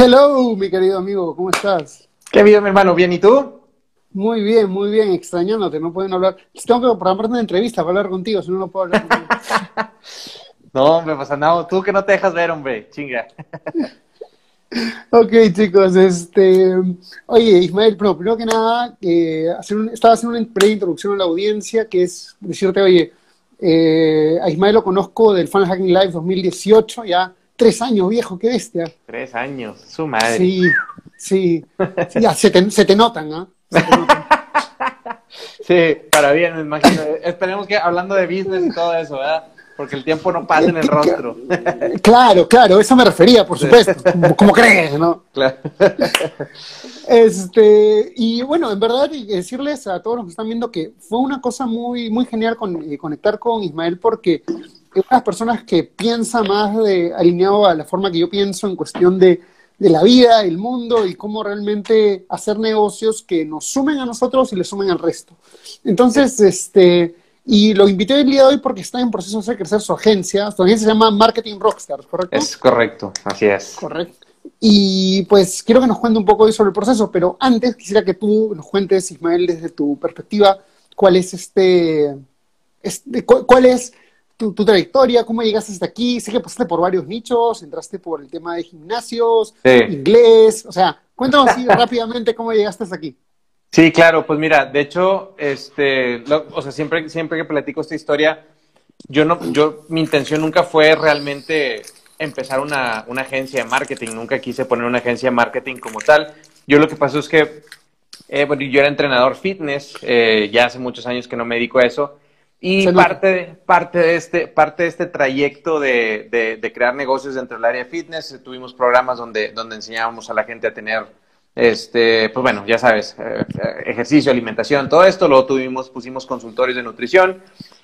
Hello, mi querido amigo, ¿cómo estás? ¿Qué vida, mi hermano? ¿Bien y tú? Muy bien, muy bien, extrañándote, no pueden hablar. Tengo que programarte una entrevista para hablar contigo, si no, no puedo hablar contigo. no, hombre, pues andamos, tú que no te dejas ver, hombre, chinga. ok, chicos, este. Oye, Ismael, pero primero que nada, eh, hacer estaba haciendo una breve introducción a la audiencia, que es decirte, oye, eh, a Ismael lo conozco del Fan Hacking Live 2018, ya tres años viejo, qué bestia. Tres años, su madre. Sí, sí. ya, se te, se te notan, ¿ah? sí, para bien, me imagino. Esperemos que hablando de business y todo eso, ¿verdad? Porque el tiempo no pasa en el rostro. Claro, claro, eso me refería, por supuesto. Como, crees, ¿no? Claro. Este, y bueno, en verdad, decirles a todos los que están viendo que fue una cosa muy, muy genial con, eh, conectar con Ismael porque es una personas que piensa más de, alineado a la forma que yo pienso en cuestión de, de la vida, el mundo y cómo realmente hacer negocios que nos sumen a nosotros y le sumen al resto. Entonces, este, y lo invité el día de hoy porque está en proceso de crecer su agencia. Su agencia se llama Marketing Rockstars, ¿correcto? Es correcto, así es. Correcto. Y pues quiero que nos cuente un poco hoy sobre el proceso, pero antes quisiera que tú nos cuentes, Ismael, desde tu perspectiva, cuál es este, este cuál es tu, trayectoria, cómo llegaste hasta aquí. Sé que pasaste por varios nichos, entraste por el tema de gimnasios, inglés, o sea, cuéntanos así rápidamente cómo llegaste hasta aquí. Sí, claro, pues mira, de hecho, este, o sea, siempre, siempre que platico esta historia, yo no, yo, mi intención nunca fue realmente empezar una, una agencia de marketing, nunca quise poner una agencia de marketing como tal. Yo lo que pasó es que, eh, bueno, yo era entrenador fitness, eh, ya hace muchos años que no me dedico a eso, y parte, de, parte, de este, parte de este trayecto de, de, crear negocios dentro del área de fitness, tuvimos programas donde, donde enseñábamos a la gente a tener, este, pues bueno, ya sabes, eh, ejercicio, alimentación, todo esto. Luego tuvimos, pusimos consultorios de nutrición.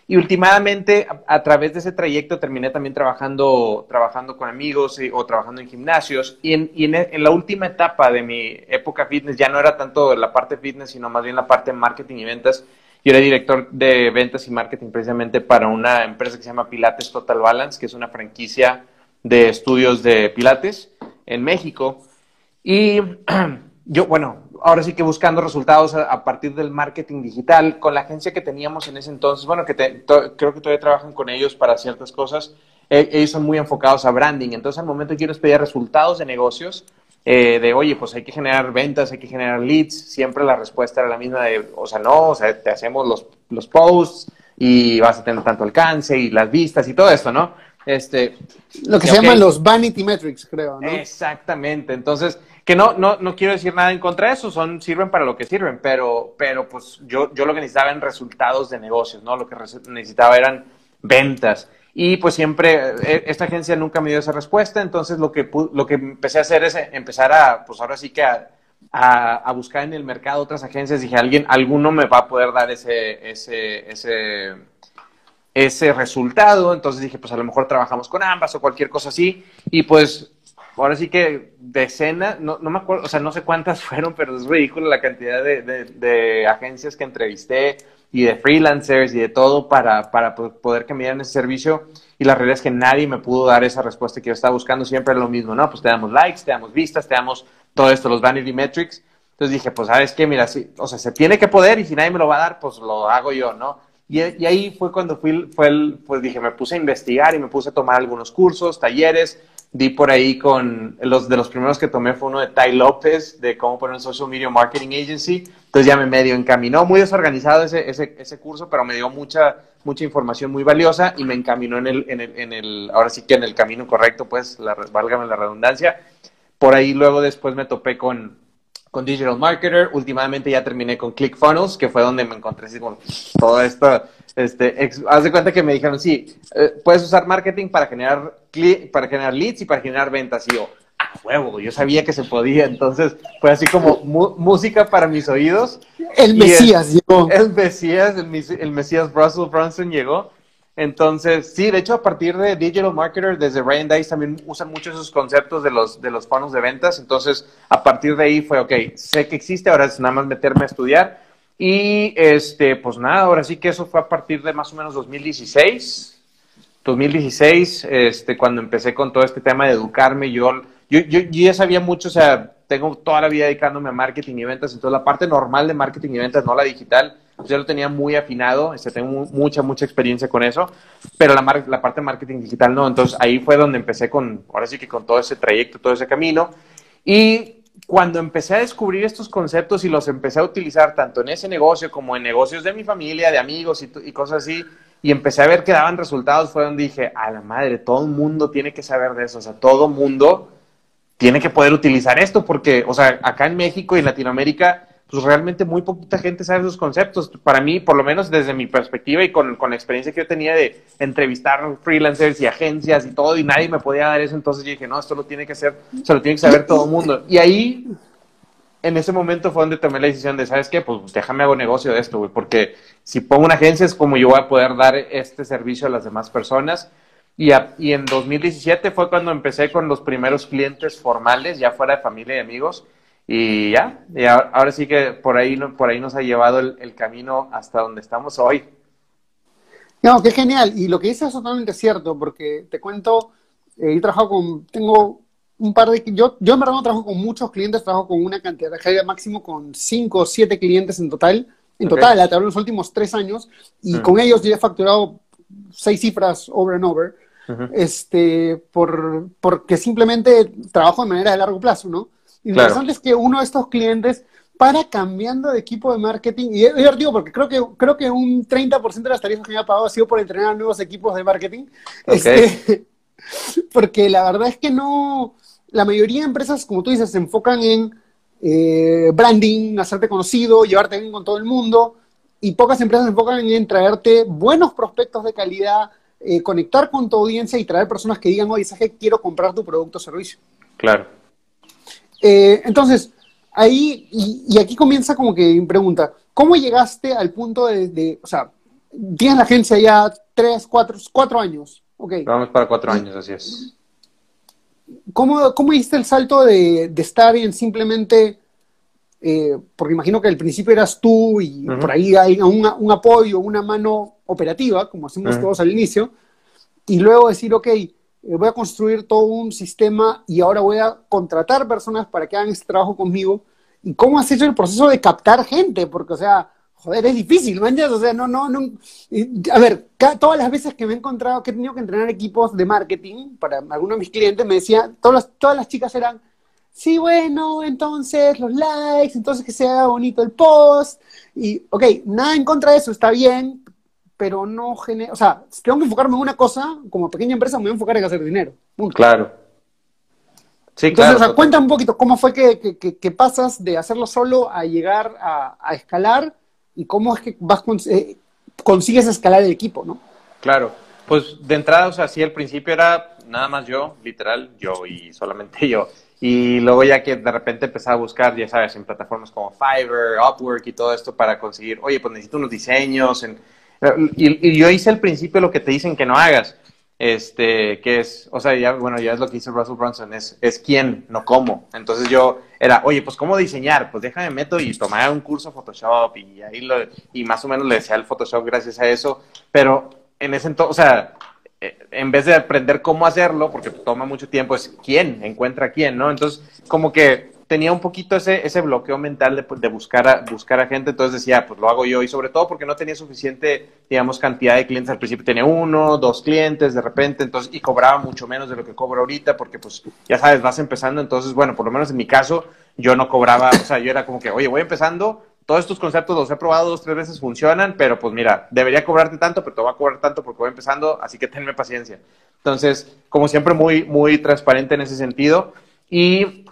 Y últimamente, a, través de ese trayecto, terminé también trabajando, trabajando con amigos o trabajando en gimnasios. Y, en, y en, la última etapa de mi época fitness, ya no era tanto la parte fitness, sino más bien la parte de marketing y ventas yo era director de ventas y marketing precisamente para una empresa que se llama Pilates Total Balance, que es una franquicia de estudios de Pilates en México. Y yo, bueno, ahora sí que buscando resultados a, partir del marketing digital, con la agencia que teníamos en ese entonces, bueno, que creo que todavía trabajan con ellos para ciertas cosas, e, ellos son muy enfocados a branding. Entonces, al momento yo les pedía resultados de negocios, eh, de, oye, pues hay que generar ventas, hay que generar leads, siempre la respuesta era la misma de, o sea, no, o sea, te hacemos los, los posts y vas a tener tanto alcance y las vistas y todo esto, ¿no? Este, Lo que se llaman los vanity metrics, creo, ¿no? Exactamente, entonces, que no, no, no quiero decir nada en contra de eso, son, sirven para lo que sirven, pero, pero pues yo, yo lo que necesitaba eran resultados de negocios, ¿no? Lo que necesitaba eran ventas. Y pues siempre, eh, esta agencia nunca me dio esa respuesta, entonces lo que, lo que empecé a hacer es empezar a, pues ahora sí que a, a, buscar en el mercado otras agencias. Dije, alguien, alguno me va a poder dar ese, ese, ese, ese resultado. Entonces dije, pues a lo mejor trabajamos con ambas o cualquier cosa así. Y pues ahora sí que decenas, no, no me acuerdo, o sea, no sé cuántas fueron, pero es ridículo la cantidad de, de, agencias que entrevisté y de freelancers y de todo para, para poder que me dieran ese servicio. Y la realidad es que nadie me pudo dar esa respuesta que yo estaba buscando. Siempre lo mismo, ¿no? Pues te damos likes, te damos vistas, te damos todo esto, los vanity metrics. Entonces dije, pues, ¿sabes qué? Mira, sí, o sea, se tiene que poder y si nadie me lo va a dar, pues lo hago yo, ¿no? Y, y ahí fue cuando fui, fue el, pues dije, me puse a investigar y me puse a tomar algunos cursos, talleres, di por ahí con los de los primeros que tomé fue uno de Ty López de cómo poner un social media marketing agency. Entonces ya me medio encaminó, muy desorganizado ese, ese, ese curso, pero me dio mucha, mucha información muy valiosa y me encaminó en el, en el, en el ahora sí que en el camino correcto, pues, la, válgame la redundancia. Por ahí luego después me topé con, con Digital Marketer. Últimamente ya terminé con ClickFunnels, que fue donde me encontré así con todo esto. Este, haz de cuenta que me dijeron, sí, eh, puedes usar marketing para generar, para generar leads y para generar ventas. Y yo, a huevo, yo sabía que se podía. Entonces fue así como música para mis oídos. El Mesías llegó. El Mesías, el, el Mesías Russell Brunson llegó. Entonces, sí, de hecho, a partir de Digital Marketer, desde Ryan Dice también usan mucho esos conceptos de los, de los fondos de ventas. Entonces, a partir de ahí fue, ok, sé que existe, ahora es nada más meterme a estudiar. Y, este, pues nada, ahora sí que eso fue a partir de más o menos 2016. 2016, este, cuando empecé con todo este tema de educarme, yo yo, yo, ya sabía mucho, o sea, tengo toda la vida dedicándome a marketing y ventas, entonces la parte normal de marketing y ventas, no la digital, ya lo tenía muy afinado, este, tengo mucha, mucha experiencia con eso, pero la, la parte de marketing digital no, entonces ahí fue donde empecé con, ahora sí que con todo ese trayecto, todo ese camino, y cuando empecé a descubrir estos conceptos y los empecé a utilizar tanto en ese negocio como en negocios de mi familia, de amigos y, y cosas así, y empecé a ver que daban resultados, fue donde dije, a la madre, todo el mundo tiene que saber de eso, o sea, todo el mundo tiene que poder utilizar esto, porque, o sea, acá en México y en Latinoamérica, pues realmente muy poquita gente sabe esos conceptos. Para mí, por lo menos desde mi perspectiva y con, con la experiencia que yo tenía de entrevistar freelancers y agencias y todo, y nadie me podía dar eso, entonces yo dije, no, esto lo tiene que hacer, se lo tiene que saber todo el mundo. Y ahí, en ese momento fue donde tomé la decisión de, ¿sabes qué? Pues déjame hago negocio de esto, güey, porque si pongo una agencia es como yo voy a poder dar este servicio a las demás personas y, y, en 2017 fue cuando empecé con los primeros clientes formales, ya fuera de familia y amigos. Y ya, y ahora, sí que por ahí, por ahí nos ha llevado el, camino hasta donde estamos hoy. No, qué genial. Y lo que dices es totalmente cierto, porque te cuento, eh, he trabajado con, tengo un par de, yo, yo en verdad no trabajo con muchos clientes, trabajo con una cantidad de máximo con cinco o siete clientes en total. En total, a través de los últimos tres años, y mm. con ellos yo he facturado seis cifras over and over este, por, porque simplemente trabajo de manera de largo plazo, ¿no? Interesante es que uno de estos clientes para cambiando de equipo de marketing, y yo digo porque creo que, creo que un 30% de las tarifas que me ha pagado ha sido por entrenar nuevos equipos de marketing, este, porque la verdad es que no, la mayoría de empresas, como tú dices, se enfocan en eh, branding, hacerte conocido, llevarte bien con todo el mundo, y pocas empresas se enfocan en traerte buenos prospectos de calidad, eh, conectar con tu audiencia y traer personas que digan, oye, ¿sabes quiero comprar tu producto o servicio? Claro. Eh, entonces, ahí, y, aquí comienza como que mi pregunta, ¿cómo llegaste al punto de, o sea, tienes la agencia ya tres, cuatro, cuatro años? Okay. Vamos para cuatro años, así es. ¿Cómo, cómo hiciste el salto de, estar en simplemente, eh, porque imagino que al principio eras tú y por ahí hay un apoyo, una mano operativa, como hacemos todos al inicio, y luego decir, ok, voy a construir todo un sistema y ahora voy a contratar personas para que hagan este trabajo conmigo. ¿Y cómo has hecho el proceso de captar gente? Porque, o sea, joder, es difícil, ¿me O sea, no, no, no. A ver, todas las veces que me he encontrado, que he tenido que entrenar equipos de marketing para algunos de mis clientes, me decían, todas las, todas las chicas eran, sí, bueno, entonces los likes, entonces que sea bonito el post. Y, ok, nada en contra de eso, está bien, pero no genera, o sea, si tengo que enfocarme en una cosa, como pequeña empresa me voy a enfocar en hacer dinero. Claro. Sí, Entonces, claro. O sea, cuenta un poquito cómo fue que, que, pasas de hacerlo solo a llegar a, escalar y cómo es que vas eh, consigues escalar el equipo, ¿no? Claro. Pues de entrada, o sea, sí, al principio era nada más yo, literal, yo y solamente yo. Y luego ya que de repente empezaba a buscar, ya sabes, en plataformas como Fiverr, Upwork y todo esto para conseguir, oye, pues necesito unos diseños, en, y, yo hice al principio lo que te dicen que no hagas. Este, que es, o sea, ya, bueno, ya es lo que dice Russell Brunson, es, es quién, no cómo. Entonces yo era, oye, pues cómo diseñar, pues déjame meto y tomar un curso Photoshop y ahí y más o menos le decía el Photoshop gracias a eso, pero en ese entonces, o sea, eh, en vez de aprender cómo hacerlo, porque toma mucho tiempo, es quién, encuentra quién, ¿no? Entonces, como que tenía un poquito ese, ese bloqueo mental de, de, buscar, a, buscar a gente, entonces decía, pues lo hago yo, y sobre todo porque no tenía suficiente, digamos, cantidad de clientes al principio, tenía uno, dos clientes de repente, entonces, y cobraba mucho menos de lo que cobro ahorita, porque pues, ya sabes, vas empezando, entonces, bueno, por lo menos en mi caso, yo no cobraba, o sea, yo era como que, oye, voy empezando, todos estos conceptos los he probado dos, tres veces, funcionan, pero pues mira, debería cobrarte tanto, pero te voy a cobrar tanto porque voy empezando, así que tenme paciencia. Entonces, como siempre, muy, muy transparente en ese sentido. Y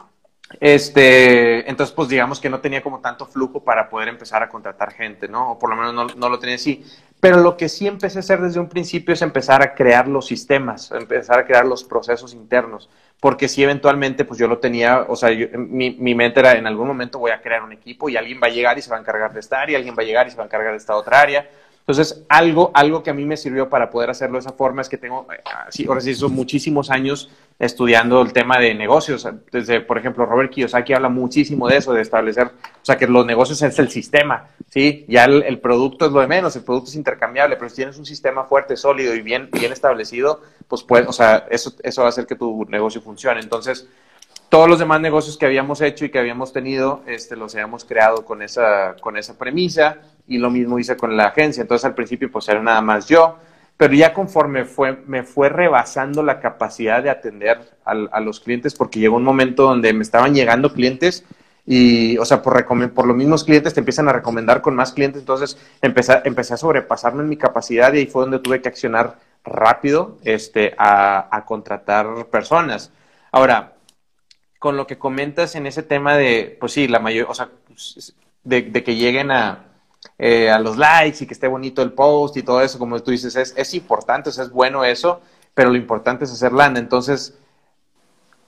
este, entonces, pues digamos que no tenía como tanto flujo para poder empezar a contratar gente, ¿no? O por lo menos no, no, lo tenía así. Pero lo que sí empecé a hacer desde un principio es empezar a crear los sistemas, empezar a crear los procesos internos, porque si eventualmente, pues yo lo tenía, o sea, mi, mi mente era en algún momento voy a crear un equipo y alguien va a llegar y se va a encargar de esta área, alguien va a llegar y se va a encargar de esta otra área. Entonces, algo, algo que a mí me sirvió para poder hacerlo de esa forma es que tengo, sí, ahora sí, son muchísimos años estudiando el tema de negocios. Desde, por ejemplo, Robert Kiyosaki habla muchísimo de eso, de establecer, o sea, que los negocios es el sistema, ¿sí? Ya el, producto es lo de menos, el producto es intercambiable, pero si tienes un sistema fuerte, sólido y bien, bien establecido, pues, pues, o sea, eso, eso va a hacer que tu negocio funcione. Entonces, todos los demás negocios que habíamos hecho y que habíamos tenido, este, los habíamos creado con esa, con esa premisa y lo mismo hice con la agencia. Entonces al principio pues era nada más yo, pero ya conforme fue, me fue rebasando la capacidad de atender a, los clientes porque llegó un momento donde me estaban llegando clientes y, o sea, por, por los mismos clientes te empiezan a recomendar con más clientes, entonces empecé, empecé a sobrepasarme en mi capacidad y ahí fue donde tuve que accionar rápido este, a, a contratar personas. Ahora, con lo que comentas en ese tema de, pues sí, la mayor, o sea, de, que lleguen a, eh, a los likes y que esté bonito el post y todo eso, como tú dices, es, es importante, o sea, es bueno eso, pero lo importante es hacer lana. Entonces,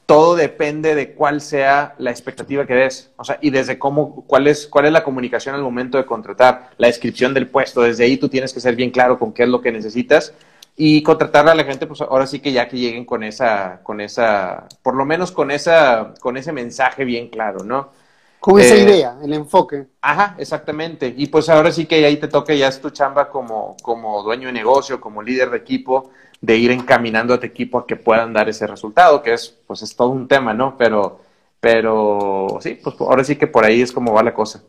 todo depende de cuál sea la expectativa que des, o sea, y desde cómo, cuál es, cuál es la comunicación al momento de contratar, la descripción del puesto, desde ahí tú tienes que ser bien claro con qué es lo que necesitas y contratar a la gente, pues ahora sí que ya que lleguen con esa, con esa, por lo menos con esa, con ese mensaje bien claro, ¿no? Con esa eh, idea, el enfoque. Ajá, exactamente. Y pues ahora sí que ahí te toca, ya es tu chamba como, como dueño de negocio, como líder de equipo, de ir encaminando a tu equipo a que puedan dar ese resultado, que es, pues es todo un tema, ¿no? Pero, pero sí, pues ahora sí que por ahí es como va la cosa.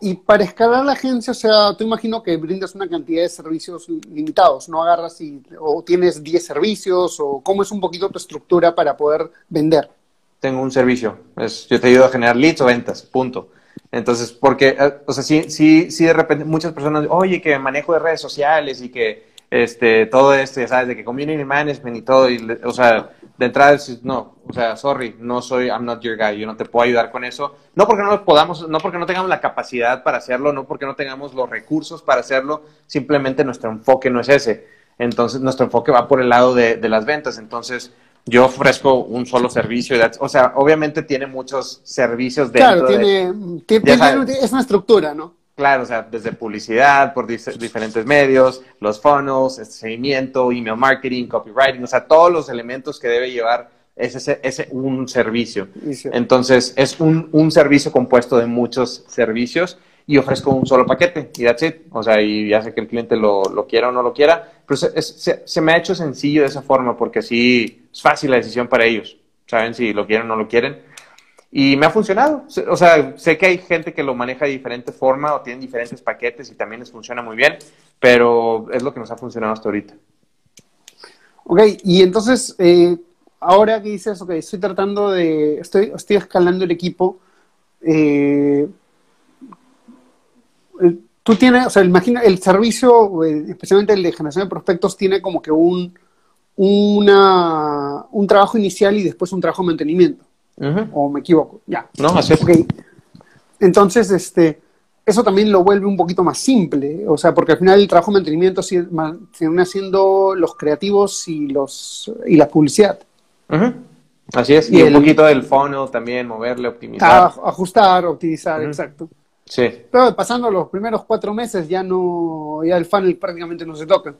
Y para escalar la agencia, o sea, tú imagino que brindas una cantidad de servicios limitados, no agarras y, o tienes 10 servicios, o cómo es un poquito tu estructura para poder vender. Tengo un servicio, es, yo te ayudo a generar leads o ventas, punto. Entonces, porque, eh, o sea, sí, sí, sí de repente muchas personas, oye, que manejo de redes sociales y que este, todo esto, ya sabes, de que community management y todo, y, o sea, de entrada no, o sea, sorry, no soy, I'm not your guy, yo no te puedo ayudar con eso, no porque no podamos, no porque no tengamos la capacidad para hacerlo, no porque no tengamos los recursos para hacerlo, simplemente nuestro enfoque no es ese, entonces nuestro enfoque va por el lado de, las ventas, entonces yo ofrezco un solo servicio, o sea, obviamente tiene muchos servicios dentro claro, tiene, tiene es una estructura, ¿no? Claro, o sea, desde publicidad, por diferentes medios, los funnels, este seguimiento, email marketing, copywriting, o sea, todos los elementos que debe llevar ese, ese un servicio. Entonces, es un, un, servicio compuesto de muchos servicios y ofrezco un solo paquete y that's it. O sea, y ya sé que el cliente lo, lo quiera o no lo quiera, pero se, se, me ha hecho sencillo de esa forma porque así es fácil la decisión para ellos. Saben si lo quieren o no lo quieren y me ha funcionado. O sea, sé que hay gente que lo maneja de diferente forma o tienen diferentes paquetes y también les funciona muy bien, pero es lo que nos ha funcionado hasta ahorita. Ok, y entonces, eh, ahora que dices, ok, estoy tratando de, estoy, estoy escalando el equipo, eh, tú tienes, o sea, imagina, el servicio, eh, especialmente el de generación de prospectos, tiene como que un, un trabajo inicial y después un trabajo de mantenimiento. ¿O me equivoco? Ya. No, así es. Entonces, este, eso también lo vuelve un poquito más simple, o sea, porque al final el trabajo de mantenimiento viene haciendo los creativos y los y la publicidad. Así es, y, un poquito del funnel también, moverle, optimizar. ajustar, optimizar, exacto. Sí. Pero pasando los primeros cuatro meses ya no, ya el funnel prácticamente no se toca.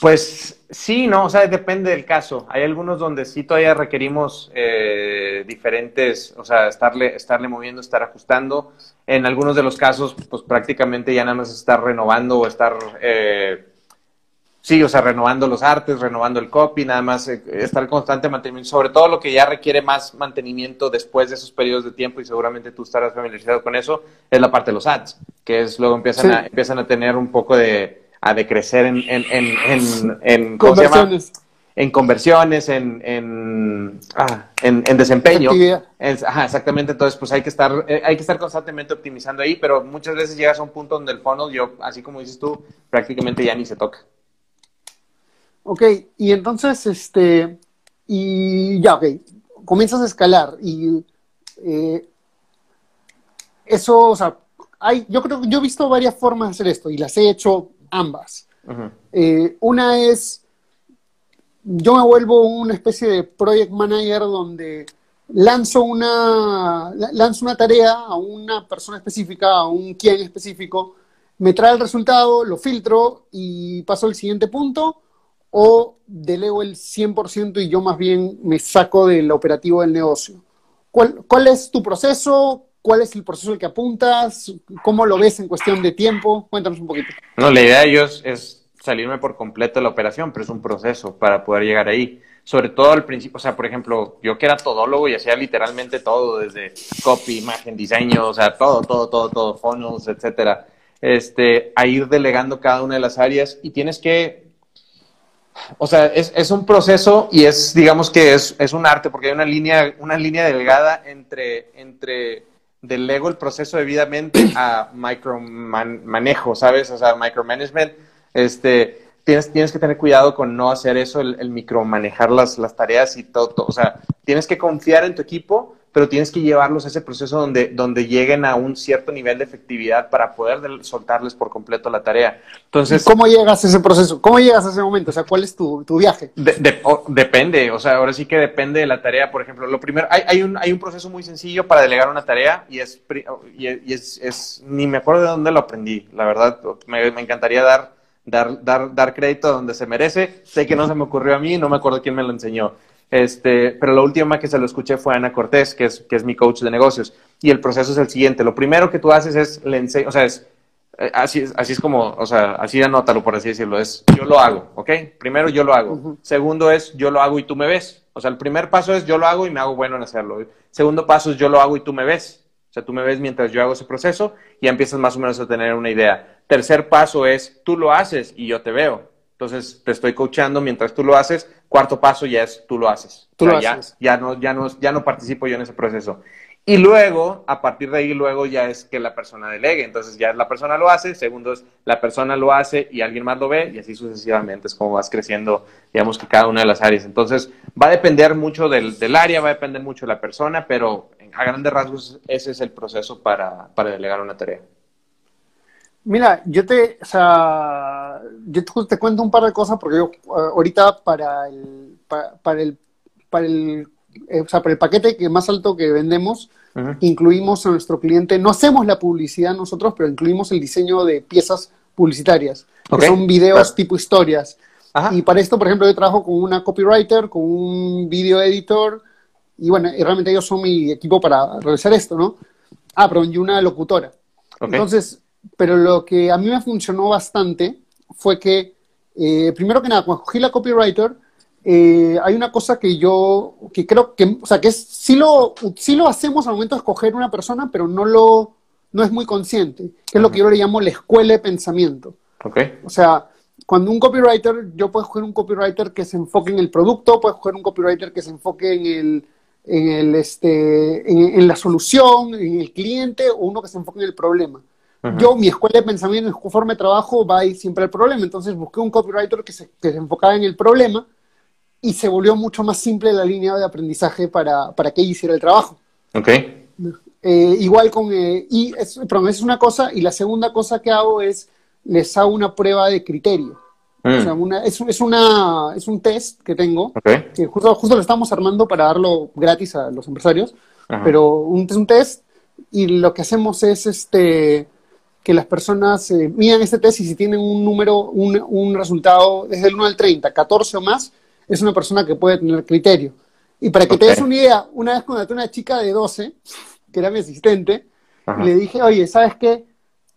Pues sí, no, o sea, depende del caso. Hay algunos donde sí todavía requerimos eh, diferentes, o sea, estarle, estarle moviendo, estar ajustando. En algunos de los casos, pues prácticamente ya nada más estar renovando o estar, eh, sí, o sea, renovando los artes, renovando el copy, nada más eh, estar constante mantenimiento, sobre todo lo que ya requiere más mantenimiento después de esos periodos de tiempo y seguramente tú estarás familiarizado con eso, es la parte de los ads, que es luego empiezan, a, empiezan a tener un poco de a decrecer en, en, en, en conversiones. En conversiones, en, en, ah, en, desempeño. exactamente. Entonces, pues hay que estar, eh, hay que estar constantemente optimizando ahí, pero muchas veces llegas a un punto donde el funnel, yo, así como dices tú, prácticamente ya ni se toca. Ok, y entonces, este, y ya, ok, comienzas a escalar y eh, eso, o sea, hay, yo creo que yo he visto varias formas de hacer esto y las he hecho ambas. Eh, una es, yo me vuelvo una especie de project manager donde lanzo una, lanzo una tarea a una persona específica, a un quien específico, me trae el resultado, lo filtro y paso al siguiente punto, o delego el 100% y yo más bien me saco del operativo del negocio. ¿Cuál, ¿Cuál, es tu proceso? ¿Cuál es el proceso al que apuntas? ¿Cómo lo ves en cuestión de tiempo? Cuéntanos un poquito. No, la idea de ellos es salirme por completo de la operación, pero es un proceso para poder llegar ahí. sobre todo al principio, o sea, por ejemplo, yo que era todólogo y hacía literalmente todo, desde copy, imagen, diseño, o sea, todo, todo, todo, todo, funnels, etcétera, este, a ir delegando cada una de las áreas y tienes que, o sea, es, es un proceso y es, digamos que es, es, un arte, porque hay una línea, una línea delgada entre, entre delego el proceso debidamente a micromanejo, ¿sabes? O sea, micromanagement, este, tienes, tienes que tener cuidado con no hacer eso, el, el micromanejar las, las tareas y todo, todo, O sea, tienes que confiar en tu equipo, pero tienes que llevarlos a ese proceso donde, donde lleguen a un cierto nivel de efectividad para poder soltarles por completo la tarea. Entonces, ¿cómo llegas a ese proceso? ¿Cómo llegas a ese momento? O sea, ¿cuál es tu, tu viaje? depende, o sea, ahora sí que depende de la tarea. Por ejemplo, lo primero, hay, hay, un, hay un proceso muy sencillo para delegar una tarea y es, y es, es, ni me acuerdo de dónde lo aprendí, la verdad, me, me encantaría dar dar, dar, dar crédito donde se merece. Sé que no se me ocurrió a mí, no me acuerdo quién me lo enseñó. Este, pero la última que se lo escuché fue Ana Cortés, que es, que es mi coach de negocios. Y el proceso es el siguiente. Lo primero que tú haces es, le o sea, es, eh, así, así es como, o sea, así anótalo, por así decirlo. Es, yo lo hago, ¿ok? Primero, yo lo hago. Segundo es, yo lo hago y tú me ves. O sea, el primer paso es, yo lo hago y me hago bueno en hacerlo. Segundo paso es, yo lo hago y tú me ves. O sea, tú me ves mientras yo hago ese proceso y empiezas más o menos a tener una idea. Tercer paso es, tú lo haces y yo te veo. Entonces, te estoy coachando mientras tú lo haces. Cuarto paso ya es tú lo haces. Tú lo ya, haces. Ya no, ya, no, ya no participo yo en ese proceso. Y luego, a partir de ahí, luego ya es que la persona delegue. Entonces, ya la persona lo hace. Segundo es, la persona lo hace y alguien más lo ve. Y así sucesivamente es como vas creciendo, digamos que cada una de las áreas. Entonces, va a depender mucho del, del área, va a depender mucho de la persona, pero a grandes rasgos ese es el proceso para, para delegar una tarea. Mira, yo te, o sea, yo te, cuento un par de cosas porque yo ahorita para el, para, el, para el, eh, o sea, para el paquete que más alto que vendemos, incluimos a nuestro cliente, no hacemos la publicidad nosotros, pero incluimos el diseño de piezas publicitarias, que son videos tipo historias. Y para esto, por ejemplo, yo trabajo con una copywriter, con un video editor, y bueno, y realmente ellos son mi equipo para realizar esto, ¿no? Ah, pero y una locutora. Entonces, pero lo que a mí me funcionó bastante fue que, eh, primero que nada, cuando cogí la copywriter, eh, hay una cosa que yo, que creo que, o sea, que es, sí lo, sí lo hacemos al momento de escoger una persona, pero no lo, no es muy consciente, que es lo que yo le llamo la escuela de pensamiento. Okay. O sea, cuando un copywriter, yo puedo escoger un copywriter que se enfoque en el producto, puedo escoger un copywriter que se enfoque en el, en, el, este, en, en la solución, en el cliente, o uno que se enfoque en el problema. Yo, mi escuela de pensamiento, mi forma de trabajo va ahí siempre al problema. Entonces busqué un copywriter que se, que se enfocaba en el problema y se volvió mucho más simple la línea de aprendizaje para, para que ella hiciera el trabajo. Ok. Eh, igual con... Eh, y es, perdón, es una cosa. Y la segunda cosa que hago es les hago una prueba de criterio. O sea, mm. una, es, es, una, es un test que tengo, que justo, justo lo estamos armando para darlo gratis a los empresarios, pero un, es un test y lo que hacemos es este que las personas eh, miran este test y si tienen un número, un, un, resultado desde el 1 al 30, 14 o más, es una persona que puede tener criterio. Y para que te des una idea, una vez contraté una chica de 12, que era mi asistente, y le dije, oye, ¿sabes qué?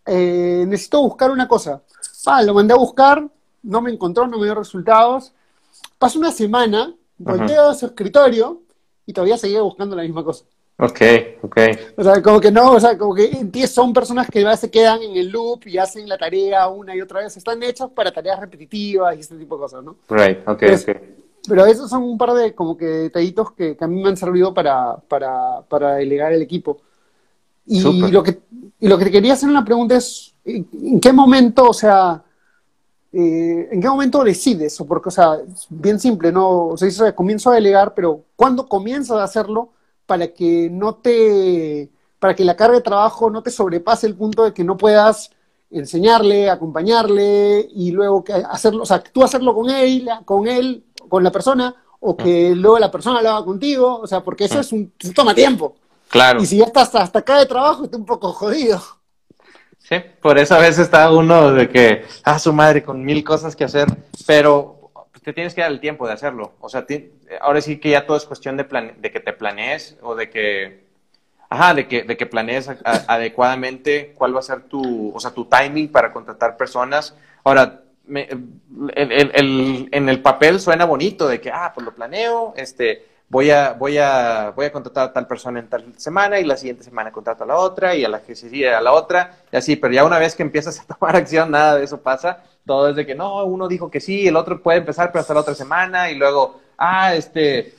Eh, necesito buscar una cosa. Ah, lo mandé a buscar, no me encontró, no me dio resultados. Pasó una semana, volteo a su escritorio y todavía seguía buscando la misma cosa. Ok, ok. O sea, como que no, o sea, como que son personas que se quedan en el loop y hacen la tarea una y otra vez. Están hechos para tareas repetitivas y este tipo de cosas, ¿no? Right, ok, ok. Pero esos son un par de como que detallitos que, a mí me han servido para, para, para delegar el equipo. Y lo, que, y lo que te quería hacer una pregunta es, ¿en qué momento, o sea, eh, ¿en qué momento decides? Porque, o sea, es bien simple, ¿no? O sea, dice, comienzo a delegar, pero ¿cuándo comienzas a hacerlo? Para que no te, para que la carga de trabajo no te sobrepase el punto de que no puedas enseñarle, acompañarle y luego que hacerlo, o sea, tú hacerlo con él, con él, con la persona, o que luego la persona lo haga contigo, o sea, porque eso es un, toma tiempo. Claro. Y si ya estás hasta acá de trabajo, está un poco jodido. Sí, por eso a veces está uno de que, ah, su madre, con mil cosas que hacer, pero te tienes que dar el tiempo de hacerlo. O sea, ahora sí que ya todo es cuestión de, de que te planees o de que, ajá, de que, de que planees adecuadamente cuál va a ser tu, o sea, tu timing para contratar personas. Ahora, en el papel suena bonito de que, ah, pues lo planeo, este, voy a, voy a, voy a contratar a tal persona en tal semana y la siguiente semana contrato a la otra y a la que sigue a la otra y así, pero ya una vez que empiezas a tomar acción, nada de eso pasa. Todo es de que no, uno dijo que sí, el otro puede empezar, pero hasta la otra semana y luego, ah, este,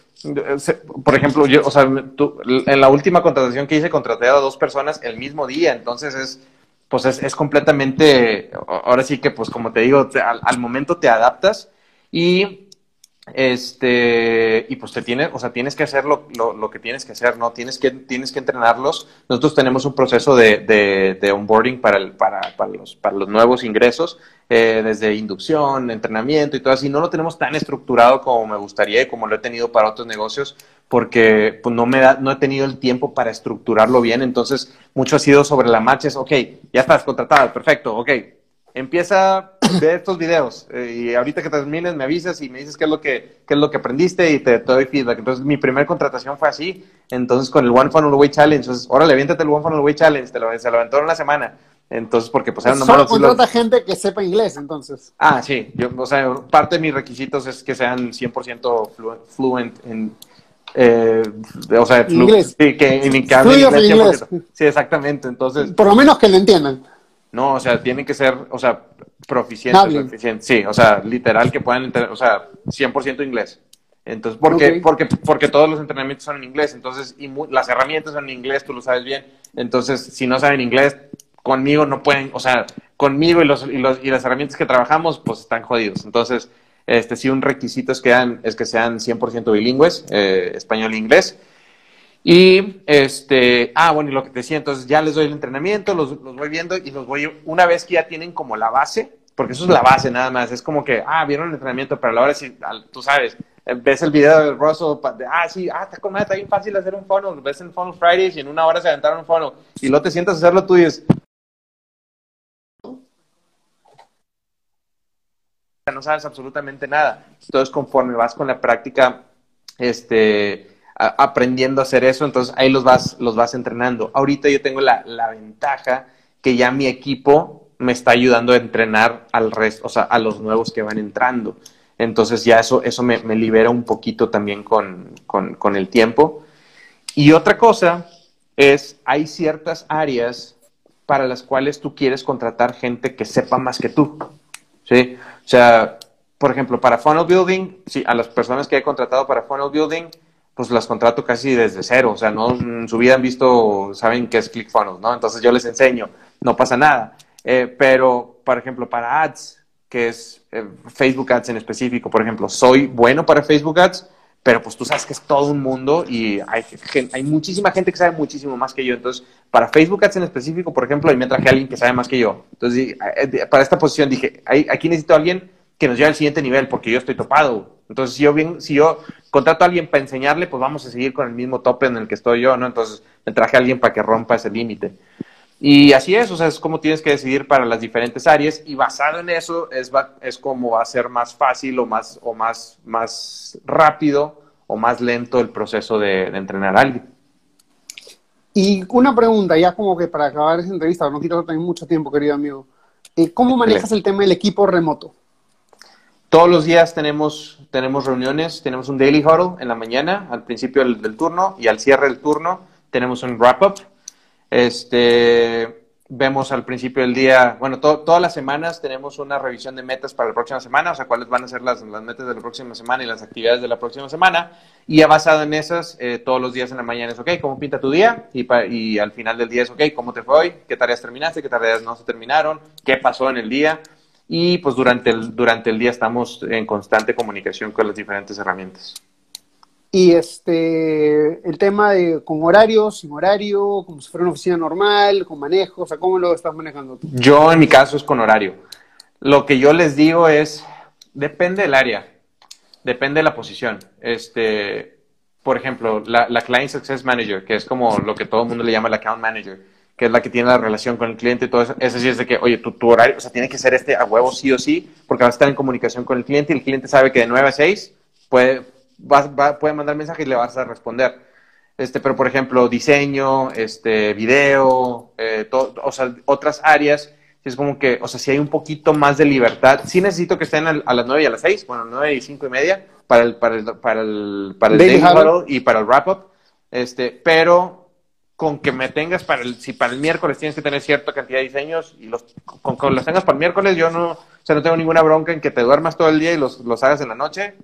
por ejemplo, yo, o sea, en la última contratación que hice contraté a dos personas el mismo día, entonces es, pues es, es completamente, ahora sí que, pues como te digo, al, al momento te adaptas y este, y pues te tienes, o sea, tienes que hacer lo, que tienes que hacer, ¿no? Tienes que, tienes que entrenarlos. Nosotros tenemos un proceso de, de, de onboarding para, el, para, para, los, para los nuevos ingresos, eh, desde inducción, entrenamiento y todo así. No lo tenemos tan estructurado como me gustaría y como lo he tenido para otros negocios, porque pues, no, me da, no he tenido el tiempo para estructurarlo bien. Entonces, mucho ha sido sobre la marcha, es, ok, ya estás contratado, perfecto, ok, empieza de estos videos eh, y ahorita que termines me avisas y me dices qué es lo que, qué es lo que aprendiste y te, doy feedback. Entonces, mi primera contratación fue así. Entonces, con el One Funnel Away Challenge, entonces, órale, aviéntate el One Funnel Away Challenge, te lo, se lo aventó en una semana. Entonces, porque pues eran Solo contrata gente que sepa inglés, entonces. Ah, sí. Yo, o sea, parte de mis requisitos es que sean 100% fluent en... Eh, o sea, inglés. Sí, que, en, inglés. Sí, exactamente. Entonces... Por lo menos que lo entiendan. No, o sea, tienen que ser, o sea, proficientes. Sí, o sea, literal que puedan, o sea, 100% inglés. Entonces, porque, porque, porque todos los entrenamientos son en inglés, entonces, y las herramientas son en inglés, tú lo sabes bien. Entonces, si no saben inglés, conmigo no pueden, o sea, conmigo y, los, y, los, y las herramientas que trabajamos, pues están jodidos. Entonces, este sí, un requisito es que, es que sean 100% bilingües, eh, español e inglés. Y este, ah, bueno, y lo que te decía, entonces ya les doy el entrenamiento, los, los, voy viendo y los voy, una vez que ya tienen como la base, porque eso es la base nada más, es como que, ah, vieron el entrenamiento, pero a la hora sí, tú sabes, eh, ves el video de Russell, ah, sí, ah, está, está bien fácil hacer un funnel, ves el funnel Fridays y en una hora se aventaron un funnel, y luego te sientas a hacerlo tú y dices, no sabes absolutamente nada. Entonces, conforme vas con la práctica, este, aprendiendo a hacer eso, entonces ahí los vas, los vas entrenando. Ahorita yo tengo la, ventaja que ya mi equipo me está ayudando a entrenar al resto, o sea, a los nuevos que van entrando. Entonces ya eso, eso me, libera un poquito también con, con, el tiempo. Y otra cosa es, hay ciertas áreas para las cuales tú quieres contratar gente que sepa más que tú. ¿sí? O sea, por ejemplo, para funnel building, sí, a las personas que he contratado para funnel building, pues las contrato casi desde cero, o sea, no en su vida han visto, saben qué es ClickFunnels, ¿no? Entonces yo les enseño, no pasa nada. Eh, pero, por ejemplo, para ads, que es eh, Facebook Ads en específico, por ejemplo, soy bueno para Facebook Ads, pero pues tú sabes que es todo un mundo y hay, hay muchísima gente que sabe muchísimo más que yo. Entonces, para Facebook Ads en específico, por ejemplo, ahí me traje a alguien que sabe más que yo. Entonces, eh, para esta posición dije, aquí necesito a alguien que nos lleve al siguiente nivel porque yo estoy topado. Entonces, si yo, bien, si yo contrato a alguien para enseñarle, pues vamos a seguir con el mismo tope en el que estoy yo, ¿no? Entonces, me traje a alguien para que rompa ese límite. Y así es, o sea, es como tienes que decidir para las diferentes áreas y basado en eso es, es como va a ser más fácil o más, o más, más rápido o más lento el proceso de, entrenar a alguien. Y una pregunta, ya como que para acabar esa entrevista, no quiero tener mucho tiempo, querido amigo. Eh, ¿Cómo manejas el tema del equipo remoto? Todos los días tenemos, tenemos reuniones, tenemos un daily huddle en la mañana, al principio del, turno y al cierre del turno tenemos un wrap-up. Este, vemos al principio del día, bueno, todas las semanas tenemos una revisión de metas para la próxima semana, o sea, cuáles van a ser las, las metas de la próxima semana y las actividades de la próxima semana. Y ya basado en esas, eh, todos los días en la mañana es, ok, ¿cómo pinta tu día? Y, y al final del día es, ok, ¿cómo te fue hoy? ¿Qué tareas terminaste? ¿Qué tareas no se terminaron? ¿Qué pasó en el día? y pues durante el, durante el día estamos en constante comunicación con las diferentes herramientas. Y este, el tema de con horario, sin horario, como si fuera una oficina normal, con manejo, o sea, ¿cómo lo estás manejando tú? Yo en mi caso es con horario. Lo que yo les digo es, depende del área, depende de la posición. Este, por ejemplo, la, la Client Success Manager, que es como lo que todo el mundo le llama el Account Manager que es la que tiene la relación con el cliente y todo eso, ese sí es de que, oye, tu, tu, horario, o sea, tiene que ser este a huevo sí o sí, porque vas a estar en comunicación con el cliente y el cliente sabe que de 9 a 6 puede, va, puede mandar mensaje y le vas a responder. Este, pero, por ejemplo, diseño, este, video, eh, o sea, otras áreas, es como que, o sea, si hay un poquito más de libertad, sí necesito que estén a, las 9 y a las 6, bueno, 9 y 5 y media, para el, para el, para el, para el Daily y para el wrap-up, este, pero con que me tengas para el, si para el miércoles tienes que tener cierta cantidad de diseños y los, con que los tengas para el miércoles, yo no, o sea, no tengo ninguna bronca en que te duermas todo el día y los, los hagas en la noche,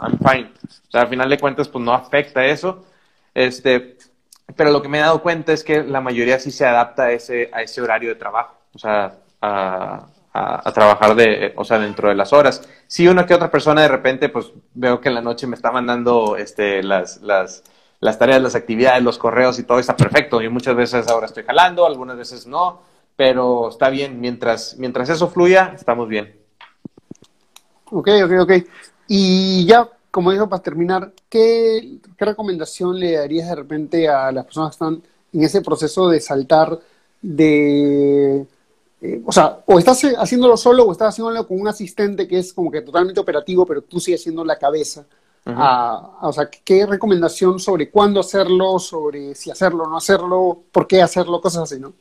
I'm fine. O sea, al final de cuentas, pues no afecta eso. Este, pero lo que me he dado cuenta es que la mayoría sí se adapta a ese, a ese horario de trabajo. O sea, a, a, trabajar de, o sea, dentro de las horas. Si una que otra persona de repente, pues veo que en la noche me está mandando este, las, las, las tareas, las actividades, los correos y todo está perfecto. Y muchas veces ahora estoy jalando, algunas veces no, pero está bien. Mientras, mientras eso fluya, estamos bien. Ok, ok, ok. Y ya, como dijo, para terminar, ¿qué, ¿qué recomendación le darías de repente a las personas que están en ese proceso de saltar de eh, o sea, o estás haciéndolo solo o estás haciéndolo con un asistente que es como que totalmente operativo, pero tú sigues siendo la cabeza. Ah, o sea, ¿qué recomendación sobre cuándo hacerlo, sobre si hacerlo o no hacerlo, por qué hacerlo, cosas así, ¿no?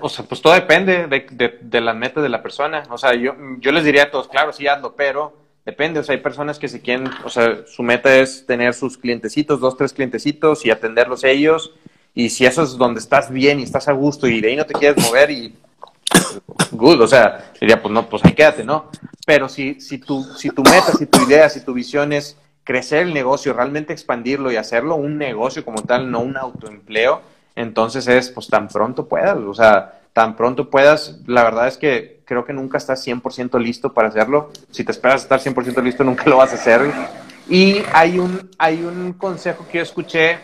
o sea, pues todo depende de, de, la meta de la persona. O sea, yo, yo les diría a todos, claro, sí hazlo, pero depende. O sea, hay personas que se quieren, o sea, su meta es tener sus clientecitos, dos, tres clientecitos y atenderlos ellos. Y si eso es donde estás bien y estás a gusto y de ahí no te quieres mover y good, o sea, diría, pues no, pues ahí quédate, ¿no? Pero si, si, tu, si tu meta, si tu idea, si tu visión es crecer el negocio, realmente expandirlo y hacerlo un negocio como tal, no un autoempleo, entonces es, pues tan pronto puedas, o sea, tan pronto puedas, la verdad es que creo que nunca estás 100% listo para hacerlo. Si te esperas estar 100% listo, nunca lo vas a hacer. Y hay un, hay un consejo que yo escuché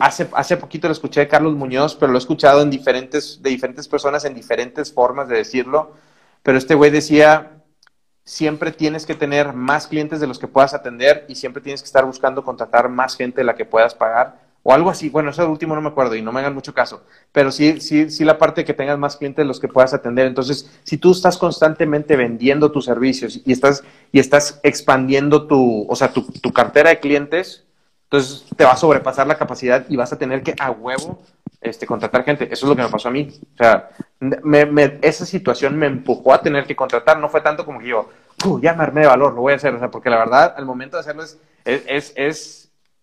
Hace, hace poquito lo escuché de Carlos Muñoz, pero lo he escuchado en diferentes, de diferentes personas en diferentes formas de decirlo. Pero este güey decía, siempre tienes que tener más clientes de los que puedas atender y siempre tienes que estar buscando contratar más gente de la que puedas pagar o algo así. Bueno, eso último no me acuerdo y no me hagan mucho caso, pero sí, sí, sí la parte que tengas más clientes los que puedas atender. Entonces, si tú estás constantemente vendiendo tus servicios y estás, y estás expandiendo tu, o sea, tu, tu cartera de clientes, entonces te va a sobrepasar la capacidad y vas a tener que a huevo este, contratar gente. Eso es lo que me pasó a mí. O sea, me, esa situación me empujó a tener que contratar. No fue tanto como que yo, ya me armé de valor, lo voy a hacer. O sea, porque la verdad, al momento de hacerlo es, es, es,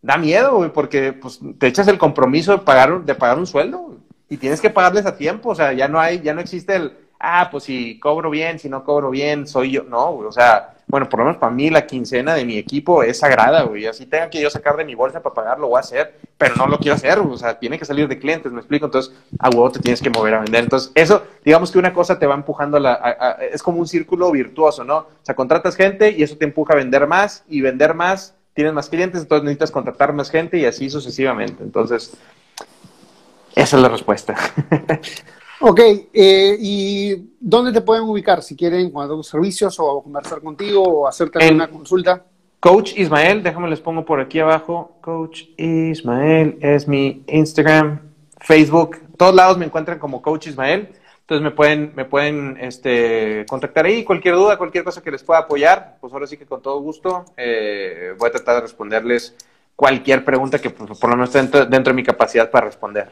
da miedo, güey, porque pues, te echas el compromiso de pagar, de pagar un sueldo y tienes que pagarles a tiempo. O sea, ya no hay, ya no existe el, ah, pues si cobro bien, si no cobro bien, soy yo. No, o sea, bueno, por lo menos para mí la quincena de mi equipo es sagrada, güey. Así tenga que yo sacar de mi bolsa para pagar, lo voy a hacer, pero no lo quiero hacer, o sea, tiene que salir de clientes, me explico. Entonces, a huevo te tienes que mover a vender. Entonces, eso, digamos que una cosa te va empujando a la. es como un círculo virtuoso, ¿no? O sea, contratas gente y eso te empuja a vender más y vender más, tienes más clientes, entonces necesitas contratar más gente y así sucesivamente. Entonces, esa es la respuesta. Ok, eh, ¿y dónde te pueden ubicar si quieren cuando servicios o conversar contigo o hacerte una consulta? Coach Ismael, déjame les pongo por aquí abajo. Coach Ismael es mi Instagram, Facebook, todos lados me encuentran como Coach Ismael. Entonces me pueden, me pueden este, contactar ahí, cualquier duda, cualquier cosa que les pueda apoyar, pues ahora sí que con todo gusto eh, voy a tratar de responderles cualquier pregunta que pues, por lo menos esté dentro, dentro de mi capacidad para responder.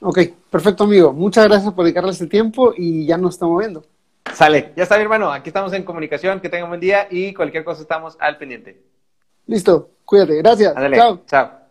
Ok, perfecto, amigo. Muchas gracias por dedicarle este tiempo y ya nos estamos viendo. Sale, ya está mi hermano. Aquí estamos en comunicación. Que tengan un buen día y cualquier cosa estamos al pendiente. Listo, cuídate. Gracias. chao. Chao.